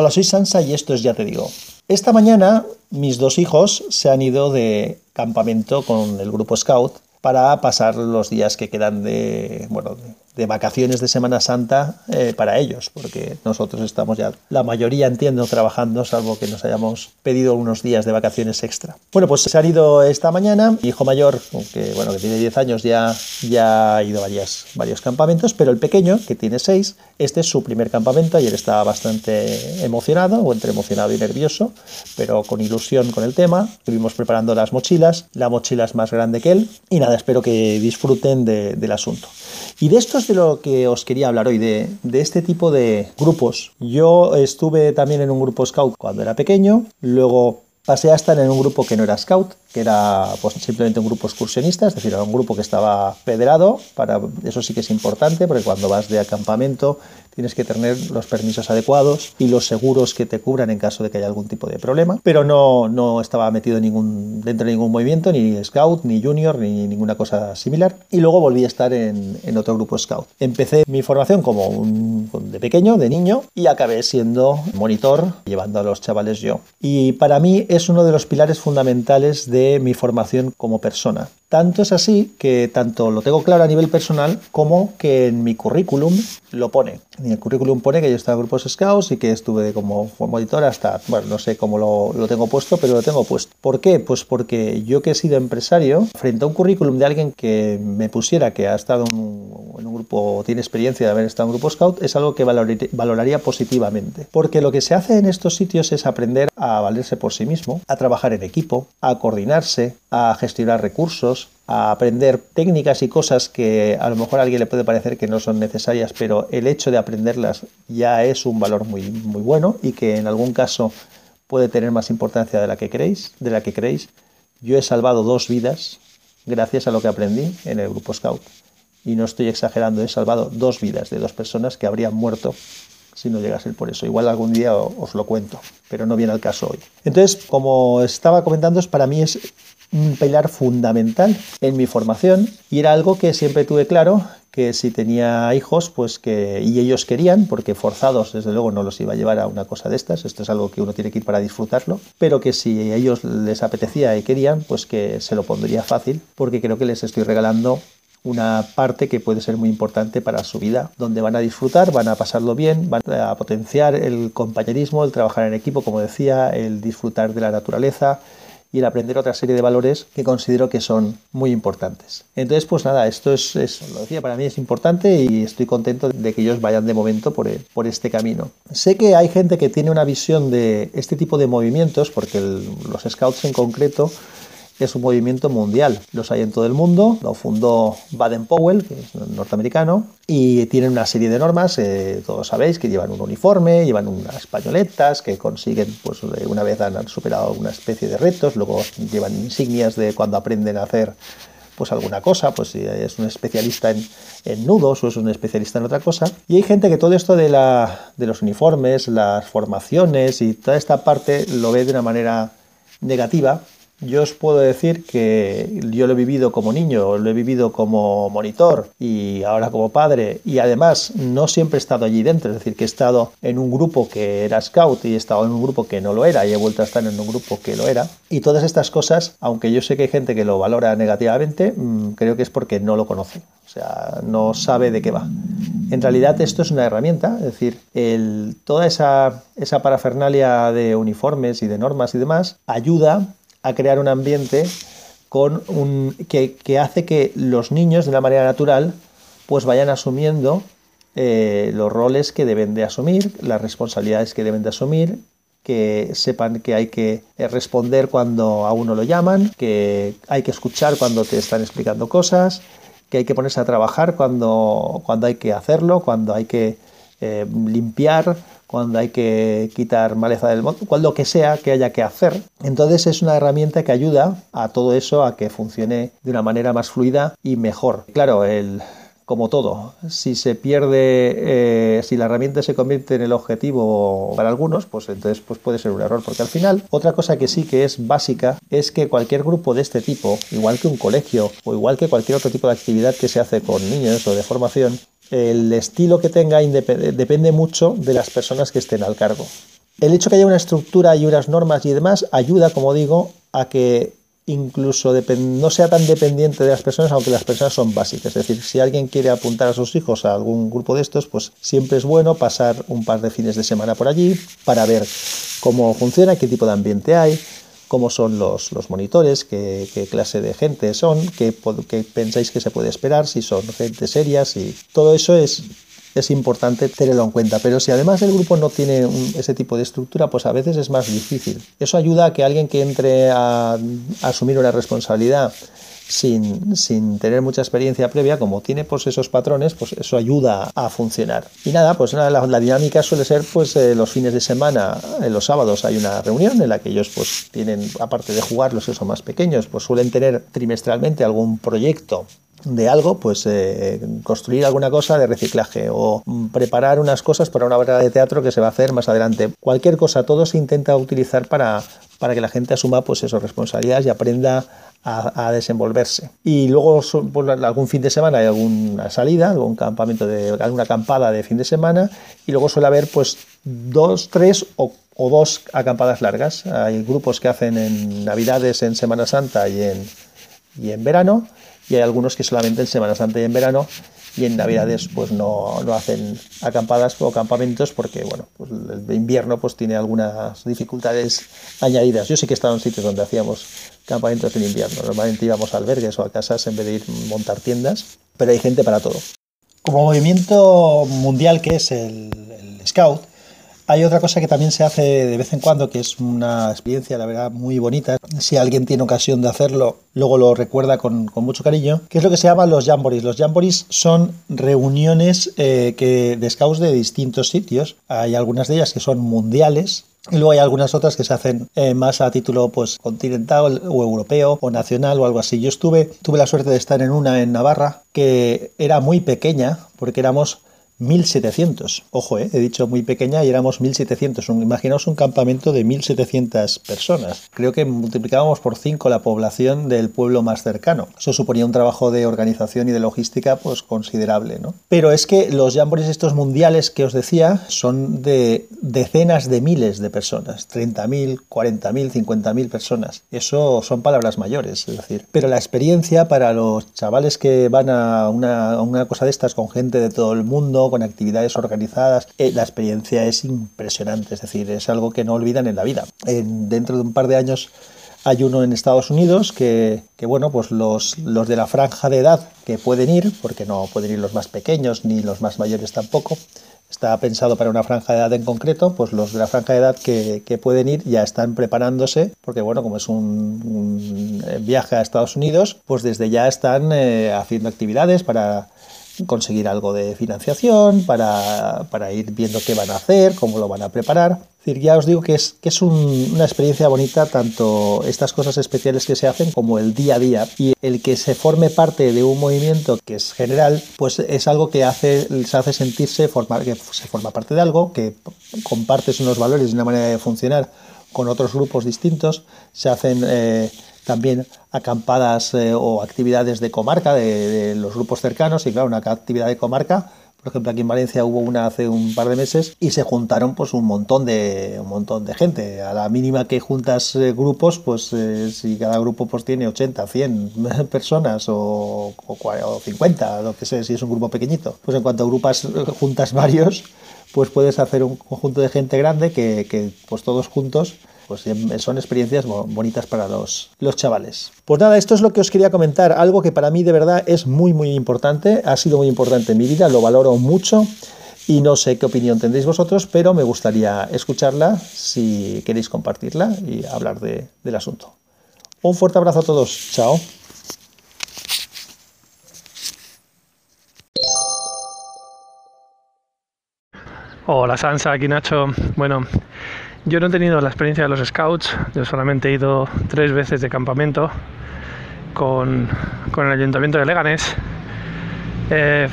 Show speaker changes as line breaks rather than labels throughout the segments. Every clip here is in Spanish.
Hola, soy Sansa y esto es Ya Te Digo. Esta mañana mis dos hijos se han ido de campamento con el grupo Scout para pasar los días que quedan de, bueno, de vacaciones de Semana Santa eh, para ellos, porque nosotros estamos ya, la mayoría entiendo, trabajando, salvo que nos hayamos pedido unos días de vacaciones extra. Bueno, pues se han ido esta mañana, mi hijo mayor, que, bueno, que tiene 10 años, ya, ya ha ido a varias, varios campamentos, pero el pequeño, que tiene 6, este es su primer campamento él está bastante emocionado, o entre emocionado y nervioso, pero con ilusión con el tema. Estuvimos preparando las mochilas, la mochila es más grande que él, y nada, espero que disfruten del asunto. Y de esto lo que os quería hablar hoy, de, de, este tipo de grupos. Yo estuve también en un grupo scout cuando era pequeño, luego pasé a estar en un grupo que no era scout, que era pues, simplemente un grupo excursionista, es decir, era un grupo que estaba federado, para, eso sí que es importante, porque cuando vas de acampamento tienes que tener los permisos adecuados y los seguros que te cubran en caso de que haya algún tipo de problema, pero no, no estaba metido dentro de ningún movimiento, ni scout, ni junior, ni ninguna cosa similar, y luego volví a estar en, en otro grupo scout. Empecé mi formación como de pequeño, de niño, y acabé siendo monitor, llevando a los chavales yo. Y para mí es uno de los pilares fundamentales de mi formación como persona. Tanto es así que tanto lo tengo claro a nivel personal como que en mi currículum lo pone. El currículum pone que yo estaba en grupos scouts y que estuve como monitor hasta, bueno, no sé cómo lo, tengo puesto, pero lo tengo puesto. ¿Por qué? Pues porque yo que he sido empresario, frente a un currículum de alguien que me pusiera que ha estado en un, en un grupo, tiene experiencia de haber estado en un grupo scout, es algo que valoraría positivamente. Porque lo que se hace en estos sitios es aprender a valerse por sí mismo, a trabajar en equipo, a coordinarse, a gestionar recursos, a aprender técnicas y cosas que a lo mejor a alguien le puede parecer que no son necesarias, pero el hecho de aprenderlas ya es un valor muy, muy bueno y que en algún caso puede tener más importancia de la que creéis, de la que creéis. Yo he salvado dos vidas gracias a lo que aprendí en el grupo Scout. Y no estoy exagerando, he salvado dos vidas de dos personas que habrían muerto si no llega a ser por eso. Igual algún día os lo cuento, pero no viene al caso hoy. Entonces, como estaba comentando, para mí es un pilar fundamental en mi formación y era algo que siempre tuve claro que si tenía hijos, pues que y ellos querían, porque forzados desde luego no los iba a llevar a una cosa de estas, esto es algo que uno tiene que ir para disfrutarlo, pero que si a ellos les apetecía y querían, pues que se lo pondría fácil, porque creo que les estoy regalando una parte que puede ser muy importante para su vida, donde van a disfrutar, van a pasarlo bien, van a potenciar el compañerismo, el trabajar en equipo, como decía, el disfrutar de la naturaleza, y el aprender otra serie de valores que considero que son muy importantes. Entonces, pues nada, esto es, lo decía, para mí es importante y estoy contento de que ellos vayan de momento por, por este camino. Sé que hay gente que tiene una visión de este tipo de movimientos, porque los scouts en concreto es un movimiento mundial. Los hay en todo el mundo. Lo fundó Baden Powell, que es norteamericano, y tienen una serie de normas. Eh, todos sabéis que llevan un uniforme, llevan unas pañoletas que consiguen, pues una vez han superado una especie de retos, luego llevan insignias de cuando aprenden a hacer pues alguna cosa, pues si es un especialista en, en, nudos o es un especialista en otra cosa. Y hay gente que todo esto de, la, de los uniformes, las formaciones y toda esta parte lo ve de una manera negativa yo os puedo decir que yo lo he vivido como niño, lo he vivido como monitor y ahora como padre y además no siempre he estado allí dentro, es decir, que he estado en un grupo que era scout y he estado en un grupo que no lo era y he vuelto a estar en un grupo que lo era. Y todas estas cosas, aunque yo sé que hay gente que lo valora negativamente, mm, creo que es porque no lo conoce, o sea, no sabe de qué va. En realidad esto es una herramienta, es decir, toda esa, esa parafernalia de uniformes y de normas y demás ayuda a crear un ambiente con un, que, hace que los niños de una manera natural pues vayan asumiendo eh, los roles que deben de asumir, las responsabilidades que deben de asumir, que sepan que hay que eh, responder cuando a uno lo llaman, que hay que escuchar cuando te están explicando cosas, que hay que ponerse a trabajar cuando, cuando hay que hacerlo, cuando hay que eh, limpiar, cuando hay que quitar maleza del monte, cuando lo que sea que haya que hacer. Entonces es una herramienta que ayuda a todo eso a que funcione de una manera más fluida y mejor. Claro, el, como todo, si se pierde, eh, si la herramienta se convierte en el objetivo para algunos, pues entonces pues puede ser un error, porque al final otra cosa que sí que es básica es que cualquier grupo de este tipo, igual que un colegio o igual que cualquier otro tipo de actividad que se hace con niños o de formación, el estilo que tenga depende mucho de las personas que estén al cargo. El hecho que haya una estructura y unas normas y demás ayuda, como digo, a que incluso no sea tan dependiente de las personas, aunque las personas son básicas. Es decir, si alguien quiere apuntar a sus hijos a algún grupo de estos, pues siempre es bueno pasar un par de fines de semana por allí para ver cómo funciona, qué tipo de ambiente hay, cómo son los, los monitores, qué, clase de gente son, qué, qué, pensáis que se puede esperar, si son gente serias y todo eso es, es importante tenerlo en cuenta. Pero si además el grupo no tiene ese tipo de estructura, pues a veces es más difícil. Eso ayuda a que alguien que entre a asumir una responsabilidad sin, sin, tener mucha experiencia previa, como tiene pues esos patrones, pues eso ayuda a funcionar. Y nada, pues la, dinámica suele ser pues eh, los fines de semana, en los sábados hay una reunión en la que ellos pues tienen, aparte de jugar los que son más pequeños, pues suelen tener trimestralmente algún proyecto de algo, pues eh, construir alguna cosa de reciclaje o preparar unas cosas para una obra de teatro que se va a hacer más adelante. Cualquier cosa, todo se intenta utilizar para, para que la gente asuma pues eso, responsabilidades y aprenda a, desenvolverse. Y luego pues, algún fin de semana hay alguna salida, algún campamento de alguna acampada de fin de semana y luego suele haber pues dos, tres o, dos acampadas largas. Hay grupos que hacen en Navidades, en Semana Santa y en, y en verano y hay algunos que solamente en Semana Santa y en verano y en Navidades pues no, no, hacen acampadas o campamentos porque bueno, pues el invierno pues tiene algunas dificultades añadidas. Yo sí que he estado en sitios donde hacíamos campamentos en invierno. Normalmente íbamos a albergues o a casas en vez de ir montar tiendas, pero hay gente para todo. Como movimiento mundial que es el Scout, hay otra cosa que también se hace de vez en cuando, que es una experiencia, la verdad, muy bonita. Si alguien tiene ocasión de hacerlo, luego lo recuerda con, mucho cariño, que es lo que se llama los jamborees. Los jamborees son reuniones eh, que, de scouts de distintos sitios. Hay algunas de ellas que son mundiales, y luego hay algunas otras que se hacen eh, más a título pues, continental o europeo o nacional o algo así. Yo estuve, tuve la suerte de estar en una en Navarra que era muy pequeña porque éramos 1700. Ojo, eh, he dicho muy pequeña y éramos 1700. Imaginaos un campamento de 1700 personas. Creo que multiplicábamos por 5 la población del pueblo más cercano. Eso suponía un trabajo de organización y de logística pues considerable, ¿no? Pero es que los jamborees estos mundiales que os decía son de decenas de miles de personas, 30.000, 40.000, 50.000 personas. Eso son palabras mayores, es decir. Pero la experiencia para los chavales que van a una, a una cosa de estas con gente de todo el mundo, con actividades organizadas. Eh, la experiencia es impresionante, es decir, es algo que no olvidan en la vida. dentro de un par de años hay uno en Estados Unidos que, bueno, pues los, los de la franja de edad que pueden ir, porque no pueden ir los más pequeños ni los más mayores tampoco, está pensado para una franja de edad en concreto, pues los de la franja de edad que, pueden ir ya están preparándose, porque bueno, como es un, viaje a Estados Unidos, pues desde ya están eh, haciendo actividades para conseguir algo de financiación, para, para, ir viendo qué van a hacer, cómo lo van a preparar. Es decir, ya os digo que es, que es una experiencia bonita tanto estas cosas especiales que se hacen como el día a día. Y el que se forme parte de un movimiento que es general, pues es algo que hace, se hace sentirse formar, que se forma parte de algo, que compartes unos valores y una manera de funcionar con otros grupos distintos, se hacen... Eh, también acampadas eh, o actividades de comarca de, los grupos cercanos. Y claro, una actividad de comarca por ejemplo, aquí en Valencia hubo una hace un par de meses y se juntaron pues un montón de un montón de gente. A la mínima que juntas eh, grupos, pues eh, si cada grupo pues tiene 80, 100 personas o, o, 50, lo que sé, si es un grupo pequeñito, pues en cuanto grupas juntas varios, pues puedes hacer un conjunto de gente grande que, que pues todos juntos pues son experiencias bonitas para los, los chavales. Pues nada, esto es lo que os quería comentar, algo que para mí de verdad es muy muy importante, ha sido muy importante en mi vida, lo valoro mucho y no sé qué opinión tendréis vosotros, pero me gustaría escucharla si queréis compartirla y hablar del asunto. Un fuerte abrazo a todos, chao.
Hola Sansa, aquí Nacho. Bueno, yo no he tenido la experiencia de los scouts, yo solamente he ido tres veces de campamento con, el ayuntamiento de Leganés. Eh,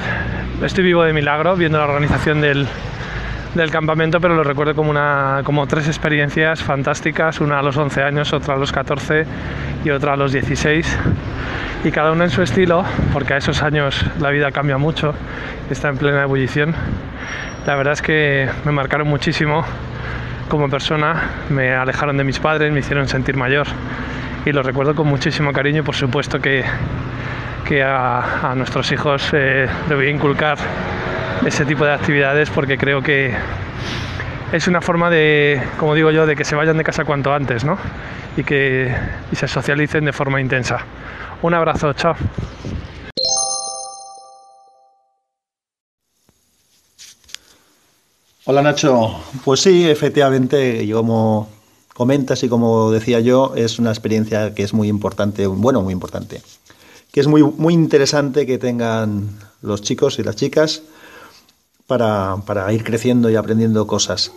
estoy vivo de milagro viendo la organización del, campamento, pero lo recuerdo como, una, como tres experiencias fantásticas, una a los 11 años, otra a los 14 y otra a los 16. Y cada una en su estilo, porque a esos años la vida cambia mucho, está en plena ebullición. La verdad es que me marcaron muchísimo como persona, me alejaron de mis padres, me hicieron sentir mayor y lo recuerdo con muchísimo cariño y por supuesto que, que a, nuestros hijos eh, les voy a inculcar ese tipo de actividades porque creo que es una forma de, como digo yo, de que se vayan de casa cuanto antes, ¿no? Y que y se socialicen de forma intensa. Un abrazo, chao.
Hola Nacho, pues sí, efectivamente, como comentas y como decía yo, es una experiencia que es muy importante, bueno, muy importante, que es muy, muy interesante que tengan los chicos y las chicas para, ir creciendo y aprendiendo cosas.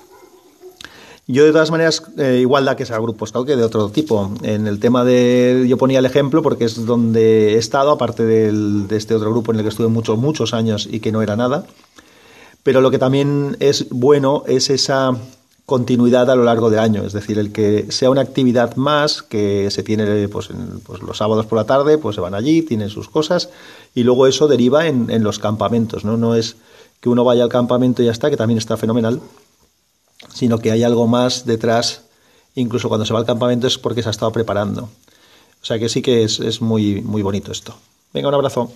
Yo de todas maneras, eh, igual da que sea grupo scout que de otro tipo. En el tema de, yo ponía el ejemplo porque es donde he estado, aparte de este otro grupo en el que estuve muchos, muchos años y que no era nada. Pero lo que también es bueno es esa continuidad a lo largo del año, es decir, el que sea una actividad más que se tiene pues, pues, los sábados por la tarde, pues se van allí, tienen sus cosas y luego eso deriva en, en, los campamentos, ¿no? No es que uno vaya al campamento y ya está, que también está fenomenal, sino que hay algo más detrás, incluso cuando se va al campamento es porque se ha estado preparando. O sea que sí que es, es muy, muy bonito esto. Venga, un abrazo.